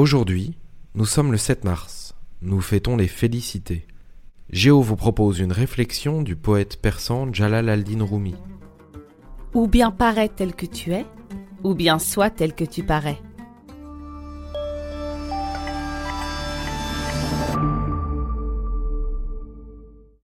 Aujourd'hui, nous sommes le 7 mars. Nous fêtons les félicités. Géo vous propose une réflexion du poète persan Jalal al-Din Rumi. Ou bien paraît tel que tu es, ou bien sois tel que tu parais.